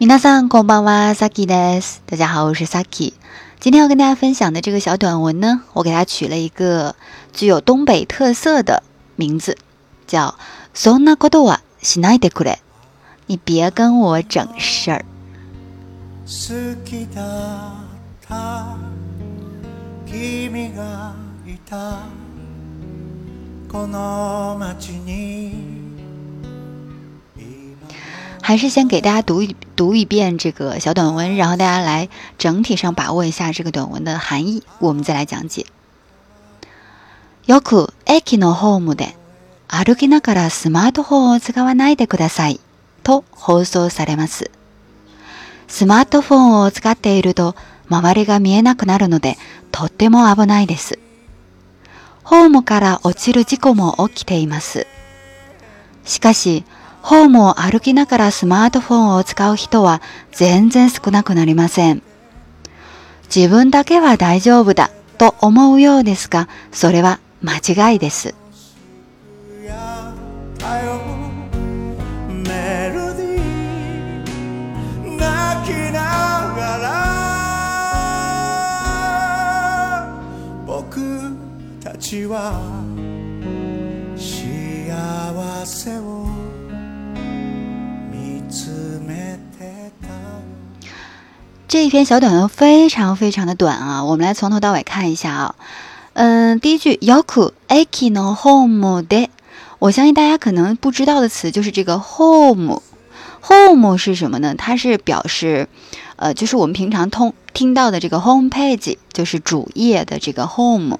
皆さんこんばんは、Saki です。大家好，我是 Saki。今天要跟大家分享的这个小短文呢，我给它取了一个具有东北特色的名字，叫“そんなことはしないでくれ”。你别跟我整事儿。 还是先给大家读一读一遍这个小短文，然后大家来整体上把握一下这个短文的含义，我们再来讲解。よく駅のホームで歩きながらスマートフォンを使わないでくださいと放送されます。スマートフォンを使っていると周りが見えなくなるのでとっても危ないです。ホームから落ちる事故も起きています。しかし、ホームを歩きながらスマートフォンを使う人は全然少なくなりません。自分だけは大丈夫だと思うようですが、それは間違いです。僕たちは幸せを这一篇小短文非常非常的短啊，我们来从头到尾看一下啊。嗯，第一句 yoku aki no home de，我相信大家可能不知道的词就是这个 home。home 是什么呢？它是表示，呃，就是我们平常通听到的这个 home page，就是主页的这个 home。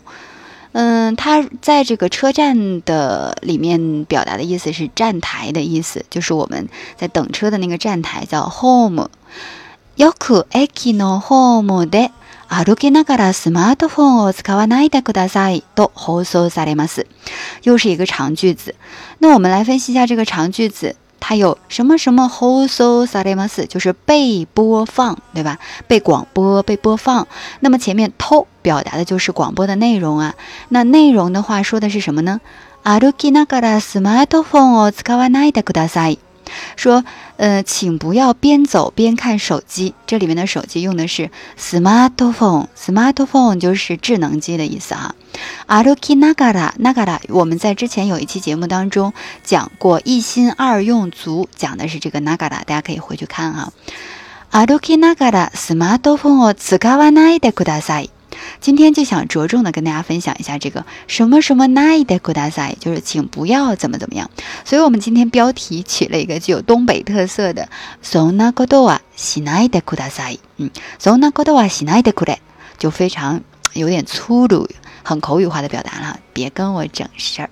嗯，它在这个车站的里面表达的意思是站台的意思，就是我们在等车的那个站台叫 home。よく駅のホームで歩きながらスマートフォンを使わないでくださいと放送されます。又是一个长句子。那我们来分析一下这个长句子， 它有什么什么放送されます，就是被播放，对吧？被广播、被播放。那么前面と表达的就是广播的内容啊。那内容的话说的是什么呢？歩きながらスマートフォンを使わないでください。 说，呃，请不要边走边看手机。这里面的手机用的是 smartphone，smartphone 就是智能机的意思哈。aruki nagara nagara，我们在之前有一期节目当中讲过一心二用足，讲的是这个 nagara，大家可以回去看哈。aruki nagara smartphone を使わないでください。 今天就想着重的跟大家分享一下这个什么什么 night good day，就是请不要怎么怎么样。所以我们今天标题取了一个具有东北特色的 sona godowa night good day，嗯，sona godowa night good day 就非常有点粗鲁、很口语化的表达了，别跟我整事儿。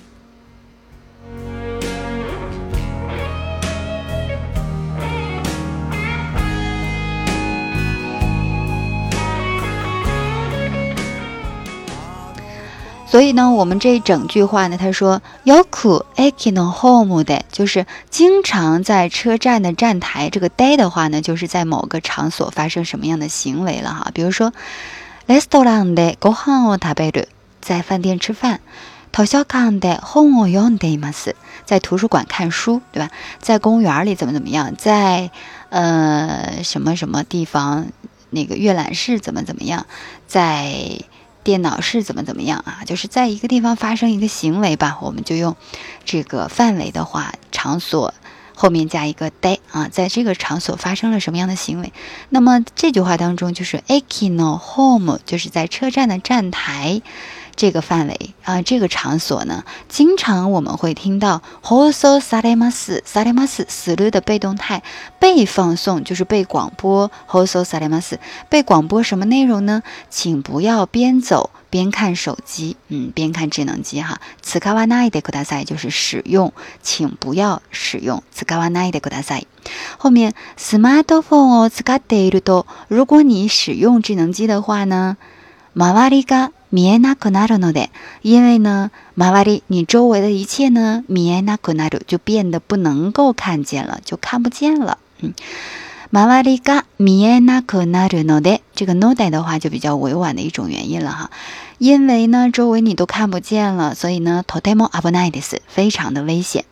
所以呢，我们这一整句话呢，他说 “yoku akino home” 的，就是经常在车站的站台。这个 day 的话呢，就是在某个场所发生什么样的行为了哈。比如说，restaurant de gohan o t a b e r 在饭店吃饭；toshokan de hon o y o n d e m a s 在图书馆看书，对吧？在公园里怎么怎么样？在呃什么什么地方那个阅览室怎么怎么样？在电脑是怎么怎么样啊？就是在一个地方发生一个行为吧，我们就用这个范围的话，场所后面加一个 day 啊，在这个场所发生了什么样的行为？那么这句话当中就是 akino home，就是在车站的站台。这个范围啊，这个场所呢，经常我们会听到 hoso salemas salemas 死了的被动态被放送，就是被广播 hoso salemas 被广播什么内容呢？请不要边走边看手机，嗯，边看智能机哈。つかわないでください就是使用，请不要使用。つかわないでください。后面 smartphone を使っていると，如果你使用智能机的话呢，周りが 見えなくなるので，因为呢，周り你周围的一切呢，見えなくなる就变得不能够看见了，就看不见了。嗯，周りが見えなくなるので，这个ので的话就比较委婉的一种原因了哈。因为呢，周围你都看不见了，所以呢，とても危ないです，非常的危险。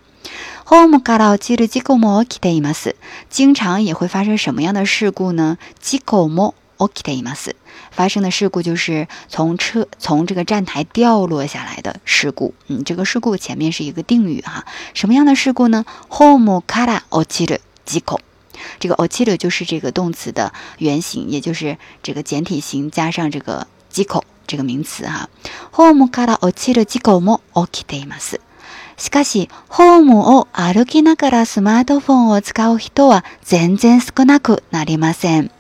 ホームから落ちる事故も起きています。经常也会发生什么样的事故呢？事故も起きています。 发生的事故就是从车从这个站台掉落下来的事故。嗯，这个事故前面是一个定语哈。什么样的事故呢？ホームから落ちる事故。这个落ちる就是这个动词的原形，也就是这个简体型加上这个机口这个名词哈。ホームから落ちる事故も起きています。しかし、ホームを歩きながらスマートフォンを使う人は全然少なくなりません。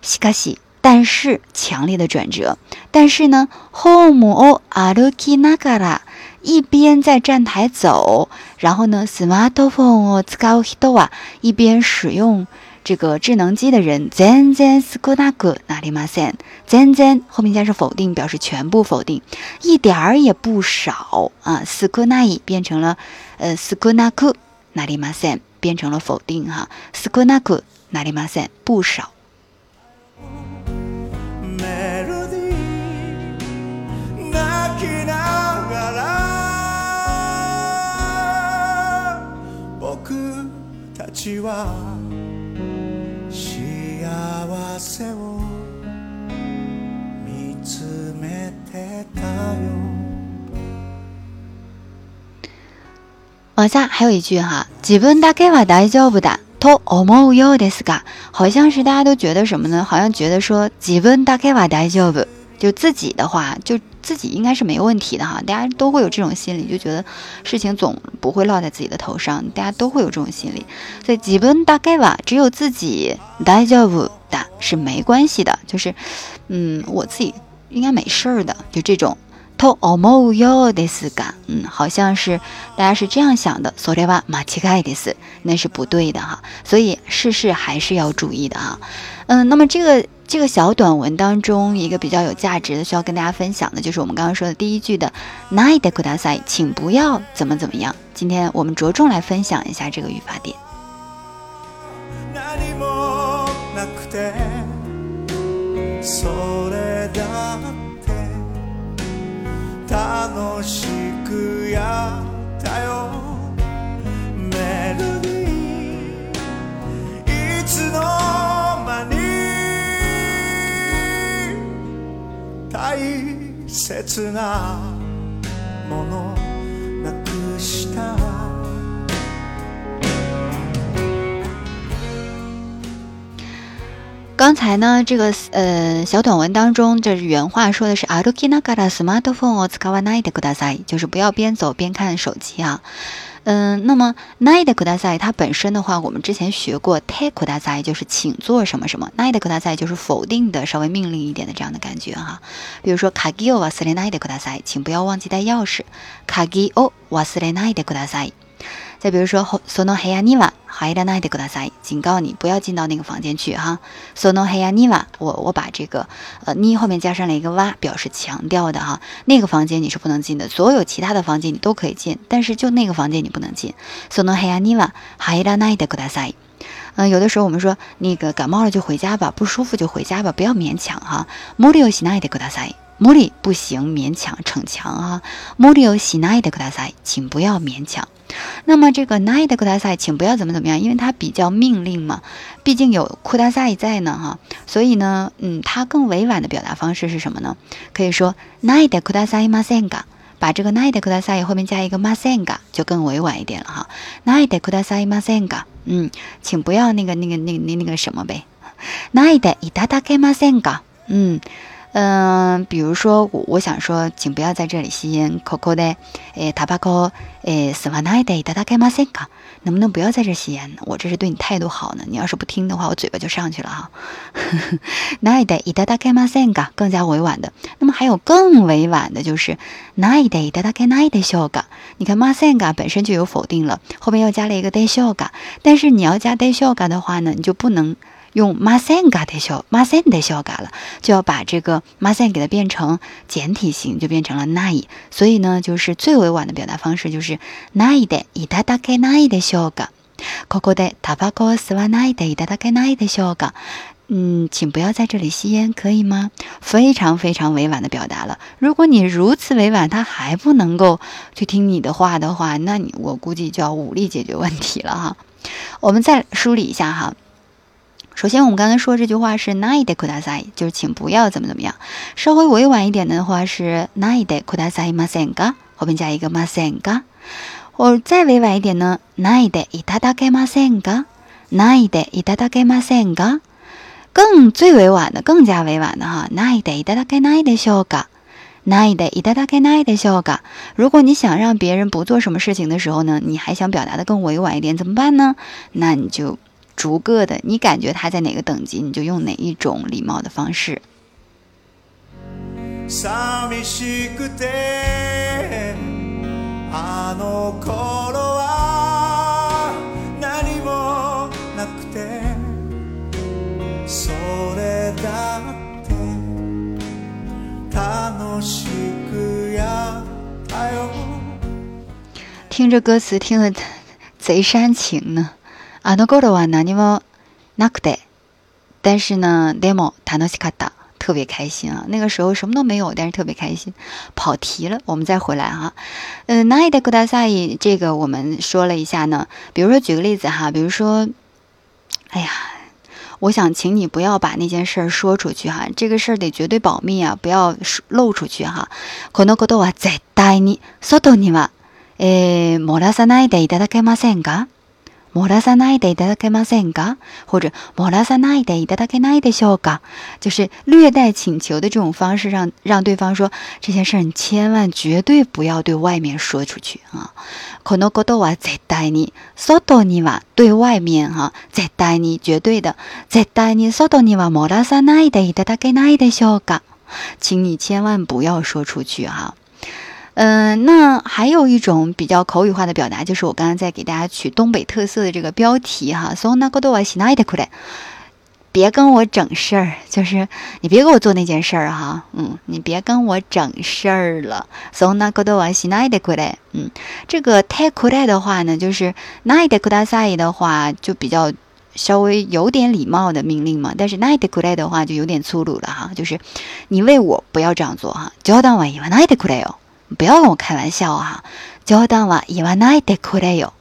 しかし、 但是强烈的转折。但是呢，ホームを歩きながら一边在站台走，然后呢，スマートフォンを使う人は一边使用这个智能机的人全然少なくなりません。全然后面加上否定，表示全部否定，一点儿也不少啊。少ない变成了呃少なくなりません，变成了否定哈。少 なくなりません，不少。往下还有一句哈，自分だけは大丈夫だと思うようですが，好像是大家都觉得什么呢？好像觉得说自分だけは大丈夫，就自己的话就。 自己应该是没有问题的哈，大家都会有这种心理，就觉得事情总不会落在自己的头上，大家都会有这种心理。所以基本大概吧，只有自己大丈夫的是没关系的，就是，嗯，我自己应该没事儿的，就这种。to omo yo des ga，嗯，好像是大家是这样想的。それは間違いです，那是不对的哈。所以事事还是要注意的哈。嗯，那么这个。 这个小短文当中，一个比较有价值的需要跟大家分享的，就是我们刚刚说的第一句的“ないでください”，请不要怎么怎么样。今天我们着重来分享一下这个语法点。 刚才呢，这个呃小短文当中，这原话说的是歩きながらスマートフォンを使わないでください，就是不要边走边看手机啊。 嗯，那么 night kudasai 它本身的话，我们之前学过 take kudasai 就是请做什么什么，night kudasai 就是否定的，稍微命令一点的这样的感觉哈。比如说 kagi o wasure night kudasai，请不要忘记带钥匙，kagi o wasure night kudasai。再比如说，sono heya niwa haira nai de kudasai，警告你不要进到那个房间去哈。sono heya niwa，我我把这个呃你后面加上了一个哇，表示强调的哈。那个房间你是不能进的，所有其他的房间你都可以进，但是就那个房间你不能进。sono heya niwa haira nai de kudasai。嗯，有的时候我们说那个感冒了就回家吧，不舒服就回家吧，不要勉强哈。muri o shinai de kudasai。muri 不行，勉强逞强啊。muri o shinai de kudasai，请不要勉强。那么这个 night 库达赛，请不要怎么怎么样，因为它比较命令嘛，毕竟有库达赛在呢哈，所以呢，嗯，它更委婉的表达方式是什么呢？可以说 night 库达赛 masenga，把这个 night 库达赛后面加一个 masenga 就更委婉一点了哈。night 库达赛 masenga，嗯，请不要那个那个那那那个什么呗。night itadake masenga，嗯。嗯，比如说我我想说，请不要在这里吸烟。Coco 的，诶，塔巴科，诶，斯瓦奈的，达达盖马森卡，能不能不要在这吸烟呢？我这是对你态度好呢。你要是不听的话，我嘴巴就上去了哈。奈的，伊达达盖马森卡，更加委婉的。那么还有更委婉的，就是奈的，伊达达盖奈的修嘎。你看马森嘎本身就有否定了，后面又加了一个带修嘎。但是你要加带修嘎的话呢，你就不能。用 masen 嘎的修 masen 的修嘎了，就要把这个 masen 给它变成简体型，就变成了 nai。所以呢，就是最委婉的表达方式就是 nai 的いただけないでしょうか。ここでタバコを吸わないでいただけないでしょうか。 嗯，请不要在这里吸烟，可以吗？非常非常委婉的表达了。如果你如此委婉，他还不能够去听你的话的话，那你我估计就要武力解决问题了哈。我们再梳理一下哈。 首先，我们刚才说这句话是 “nai de kudasai”，就是请不要怎么怎么样。稍微委婉一点的话是 “nai de kudasai masenga”，后面加一个 “masenga”。我再委婉一点呢，“nai de itadake masenga”，“nai de itadake masenga”。更最委婉的，更加委婉的哈，ないでいただけないでしょうか？ないでいただけないでしょうか？如果你想让别人不做什么事情的时候呢，你还想表达的更委婉一点，怎么办呢？那你就 逐个的，你感觉他在哪个等级，你就用哪一种礼貌的方式。听着歌词听得贼煽情呢，あの頃は何もなくて，但是呢，demo 楽しかった，特别开心啊。那个时候什么都没有，但是特别开心。跑题了，我们再回来哈。嗯，哪里的古大赛这个我们说了一下呢。比如说举个例子哈，比如说，哎呀。我想请你不要把那件事儿说出去哈，这个事儿得绝对保密啊，不要露出去哈。このことは絶対に外には漏らさないでいただけませんか？ 莫拉萨奈德伊达达盖马森嘎，或者莫拉萨奈德伊达达盖奈德小嘎，就是略带请求的这种方式，让让对方说这件事，你千万绝对不要对外面说出去啊。可能过多话再带你，说多你话对外面哈，再带你绝对的，再带你说多你话莫拉萨奈德伊达达盖奈德小嘎，请你千万不要说出去哈。嗯，那还有一种比较口语化的表达，就是我刚刚在给大家取东北特色的这个标题哈。So na go do wa s i n a de kule，别跟我整事儿，就是你别给我做那件事儿哈。嗯，你别跟我整事儿了。So na go do wa s i n a de kule，嗯，这个 te kule 的话呢，就是 na de kudasai 的话就比较稍微有点礼貌的命令嘛。但是 na de kule 的话就有点粗鲁了哈，就是你为我不要这样做哈。冗談は言わないでくれよ。 不要跟我开玩笑啊！冗談は言わないでくれよ。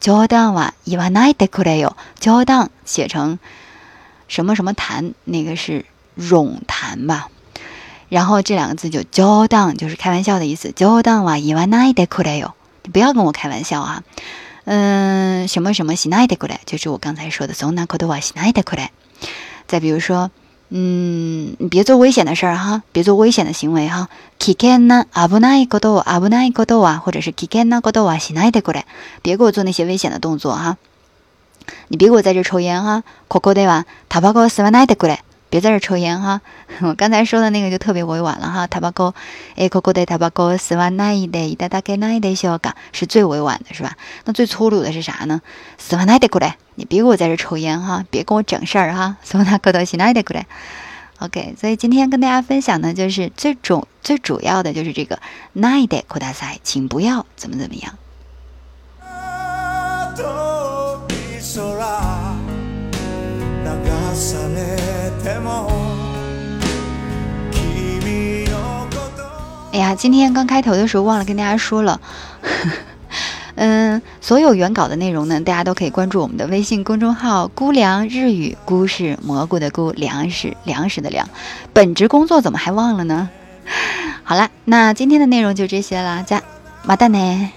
冗談は言わないでくれよ。冗談写成什么什么谈，那个是冗谈吧？然后这两个字就冗談，就是开玩笑的意思。冗談は言わないでくれよ。你不要跟我开玩笑啊！嗯，什么什么しないでくれ，就是我刚才说的そんなことはしないでくれ。再比如说。 嗯，你别做危险的事儿哈，别做危险的行为哈。危険な危ないこと危ないことは，或者是危険なことはしないでくれ。别给我做那些危险的动作哈。你别给我在这抽烟哈。ここではタバコを吸わないでくれ。 别在这抽烟哈。我刚才说的那个就特别委婉了哈。タバコ、えここでタバコを吸わないでいただけないでしょうか？是最委婉的是吧？那最粗鲁的是啥呢？吸わないでくれ。你别给我在这抽烟哈，别跟我整事儿哈。所以那可多西奈的过来，OK。所以今天跟大家分享的就是最主最主要的就是这个奈的扩大赛，请不要怎么怎么样。 啊今天刚开头的时候忘了跟大家说了。嗯所有原稿的内容呢大家都可以关注我们的微信公众号菇凉日语菇是蘑菇的菇粮食粮食的粮本职工作怎么还忘了呢？好啦那今天的内容就这些啦加马蛋呢